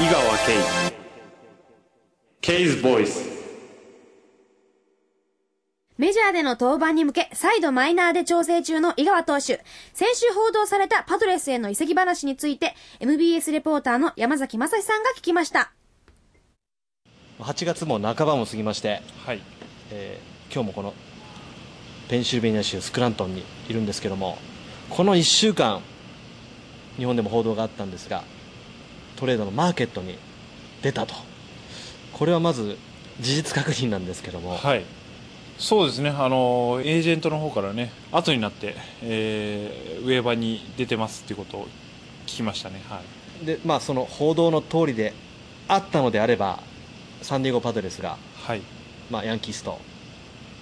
井川圭ケイズボイスメジャーでの登板に向け、再度マイナーで調整中の井川投手。先週報道されたパドレスへの移籍話について、MBS レポーターの山崎正史さんが聞きました。8月も半ばも過ぎまして、はい、えー今日もこのペンシルベニア州スクラントンにいるんですけどもこの1週間日本でも報道があったんですがトレードのマーケットに出たと。これはまず事実確認なんですけども、はい、そうですね、あのエージェントの方からね、後になって、えーウェーバーに出てますっていうことを聞きましたね、はい、でまあ、その報道の通りであったのであればサンディエゴ・パドレスが、はい、まあ、ヤンキースと、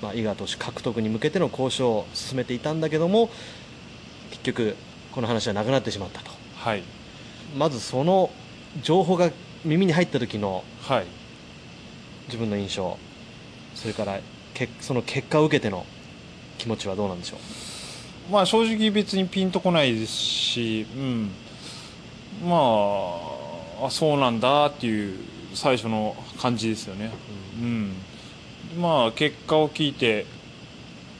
まあ、井川投手獲得に向けての交渉を進めていたんだけども結局この話はなくなってしまったと。はい、まずその情報が耳に入った時のはい、自分の印象それからけその結果を受けての気持ちはどうなんでしょう？まあ正直別にピンとこないですし、うん、まあ、あそうなんだっていう最初の感じですよね。うん、まあ結果を聞いて、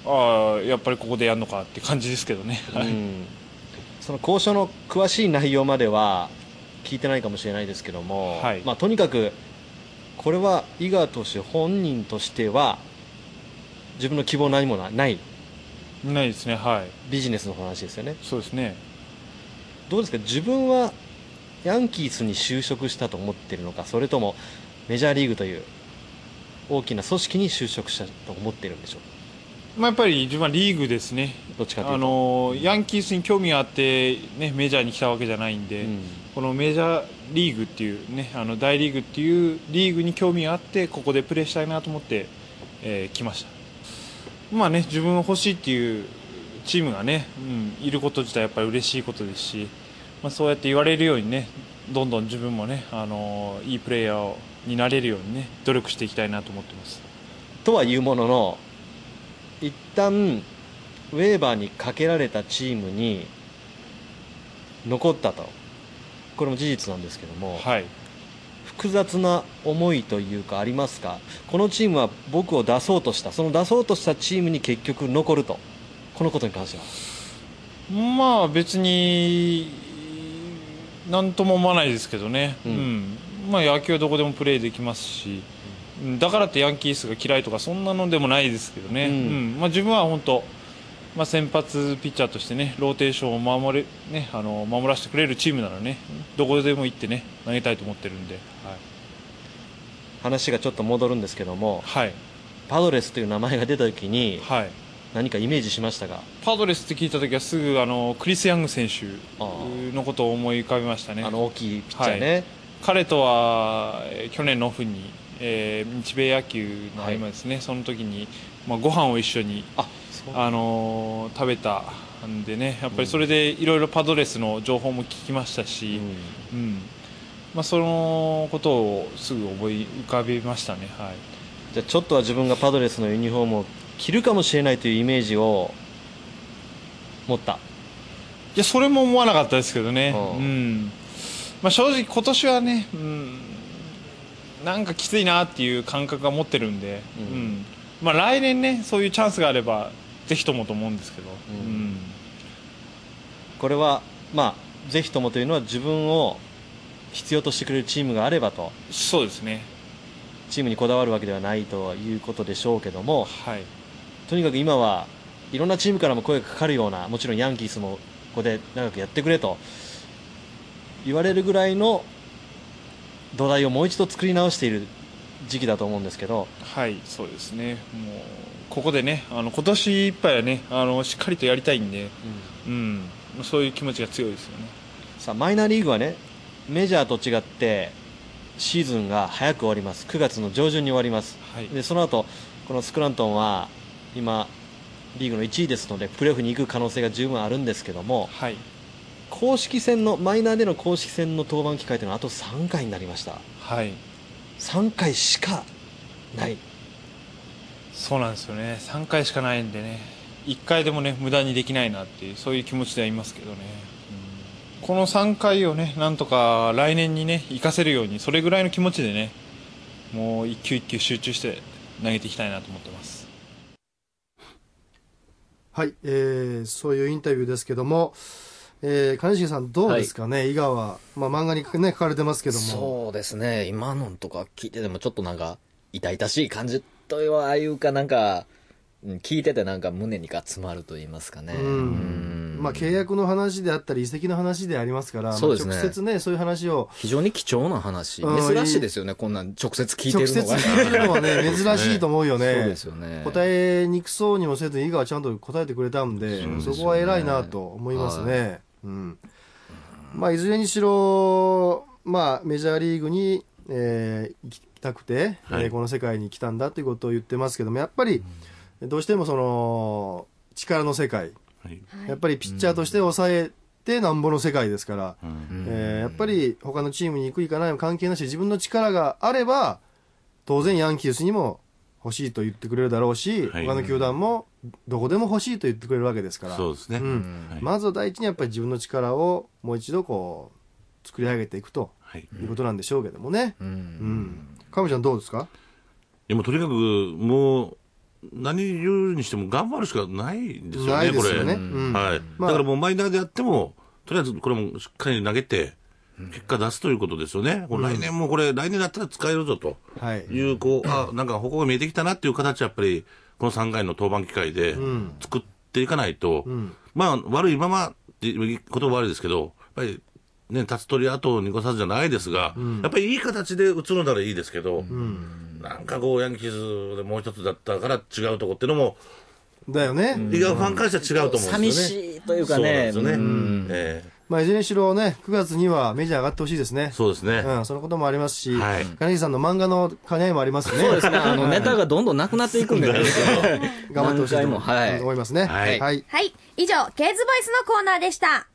ああ、やっぱりここでやるのかって感じですけどね。はいうん。その交渉の詳しい内容までは聞いてないかもしれないですけども、はい。まあ、とにかくこれは井川投手本人としては自分の希望何もないない。ですね、はい。ビジネスの話ですよね。そうですね。どうですか？自分はヤンキースに就職したと思っているのかそれともメジャーリーグという大きな組織に就職したと思っているんでしょう？かまあ、やっぱり自分はリーグですね。どっちかあのヤンキースに興味があって、ね、メジャーに来たわけじゃないんで、うんこのメジャーリーグっていう、ね、あの大リーグっていうリーグに興味があってここでプレーしたいなと思って、えー来ました、まあね、自分が欲しいっていうチームが、ねうん、いること自体やっぱり嬉しいことですし、まあ、そうやって言われるようにねどんどん自分も、ね、あのいいプレーヤーになれるように、ね、努力していきたいなと思ってます。とはいうものの一旦ウェーバーにかけられたチームに残ったと。これも事実なんですけども、はい。複雑な思いというかありますか？このチームは僕を出そうとした。その出そうとしたチームに結局残ると。このことに関しては。まあ別に何とも思わないですけどね、ううん。んまあ、野球はどこでもプレーできますし。うんだからってヤンキースが嫌いとかそんなのでもないですけどね、ううん。んまあ、自分は本当、まあ、先発ピッチャーとしてねローテーションを守れ、ね、あの守らせてくれるチームならねどこでも行ってね投げたいと思ってるんで、話がちょっと戻るんですけどもはい。はいパドレスという名前が出た時にはい、何かイメージしましたがパドレスって聞いた時はすぐあのクリス・ヤング選手あのことを思い浮かべましたね。あの大きいピッチャーね、彼とはえー去年のオフに、えー日米野球の合間ですね、その時に、まあ、ご飯を一緒に、ああのー食べたんでね。やっぱりそれでいろいろパドレスの情報も聞きましたし、うん。うん。まあ、そのことをすぐ思い浮かべましたね、はい、じゃあちょっとは自分がパドレスのユニフォームを着るかもしれないというイメージを持った。いやそれも思わなかったですけどね、ううんん。まあ、正直、今年はね、うん、なんかきついなっていう感覚が持ってるんで、うん。うん。まあ、来年ね、そういうチャンスがあれば、ぜひともと思うんですけど、ううん。んこれは、まあ、ぜひともというのは自分を必要としてくれるチームがあればと。そうですね、チームにこだわるわけではないということでしょうけども。はい、とにかく今はいろんなチームからも声がかかるようなもちろんヤンキースもここで長くやってくれと言われるぐらいの土台をもう一度作り直している時期だと思うんですけど。はい、そうですね、もうここでね、あの今年いっぱいはねあの、しっかりとやりたいんで、うん、そういう気持ちが強いですよね。さあマイナーリーグはねメジャーと違ってシーズンが早く終わります。9月の上旬に終わります。はい。でその後このスクラントンは今リーグの1位ですのでプレーオフに行く可能性が十分あるんですけども。はい公式戦のマイナーでの公式戦の登板機会というのはあと3回になりました。はい。3回しかない。そうなんですよね。3回しかないんでね。1回でもね無駄にできないなっていうそういう気持ちではいますけどね、うん。この3回をねなんとか来年にね活かせるようにそれぐらいの気持ちでねもう一球一球集中して投げていきたいなと思ってます。はい、えー、そういうインタビューですけども、えー、金重さんどうですかね、井川、まあ、漫画に、ね、書かれてますけども。そうですね。今のとか聞いててもちょっとなんか痛々しい感じとはいうかなんかうん聞いててなんか胸にが詰まると言いますかね。うん。うん。まあ、契約の話であったり移籍の話でありますから、そうですね。まあ直接ねそういう話を。非常に貴重な話。うん。珍しいですよねこんなん。直接聞いて直接るのが。聞いてるのはね 珍しいと思うよね。そうですよね。答えにくそうにもせず井川ちゃんと答えてくれたんでそこは偉いなと思いますね、うん。まあ、いずれにしろ、まあ、メジャーリーグに、えー行きたくて、はい。えーこの世界に来たんだということを言ってますけどもやっぱりどうしてもその力の世界。はい。やっぱりピッチャーとして抑えてなんぼの世界ですから、うん。えーやっぱり他のチームに行く行かないも関係なし自分の力があれば当然ヤンキースにも欲しいと言ってくれるだろうし、はい。他の球団もどこでも欲しいと言ってくれるわけですから、そうですね、うん。はい。まずは第一にやっぱり自分の力をもう一度こう作り上げていくとはい、いうことなんでしょうけどもね。ううん。ん。かみちゃんどうですか？でもとにかくもう何言うにしても頑張るしかないんですよねないですよね。これ、うん。はい。まあ。だからもうマイナーでやってもとりあえずこれもしっかり投げて結果出すということですよね、これ来年もこれ来年だったら使えるぞと。はい。いうこうあなんか方向が見えてきたなっていう形はやっぱりこの3回の登板機会でん。作っていかないと、ん。まあ悪いままっていう言葉悪いですけどやっぱりね、立つ鳥後を濁さずじゃないですが、やっぱりいい形で打つのならいいですけど、なんかこう、ヤンキーズでもう一つだったから違うとこっていうのも、だよね。リガーファンからしたら違うと思うん寂ですよね。しいというかそうなんねですよね。うん。えまあ、いずれにしろね、9月にはメジャー上がってほしいですねえ。そうですね。うん、そのこともありますし、はい金木さんの漫画の兼ね合いもありますしね。そうですねあのネタがどんどんなくなっていくんでね頑張ってほしいと何回もはい思いますね。はいはい。はい。以上、ケーズボイスのコーナーでした。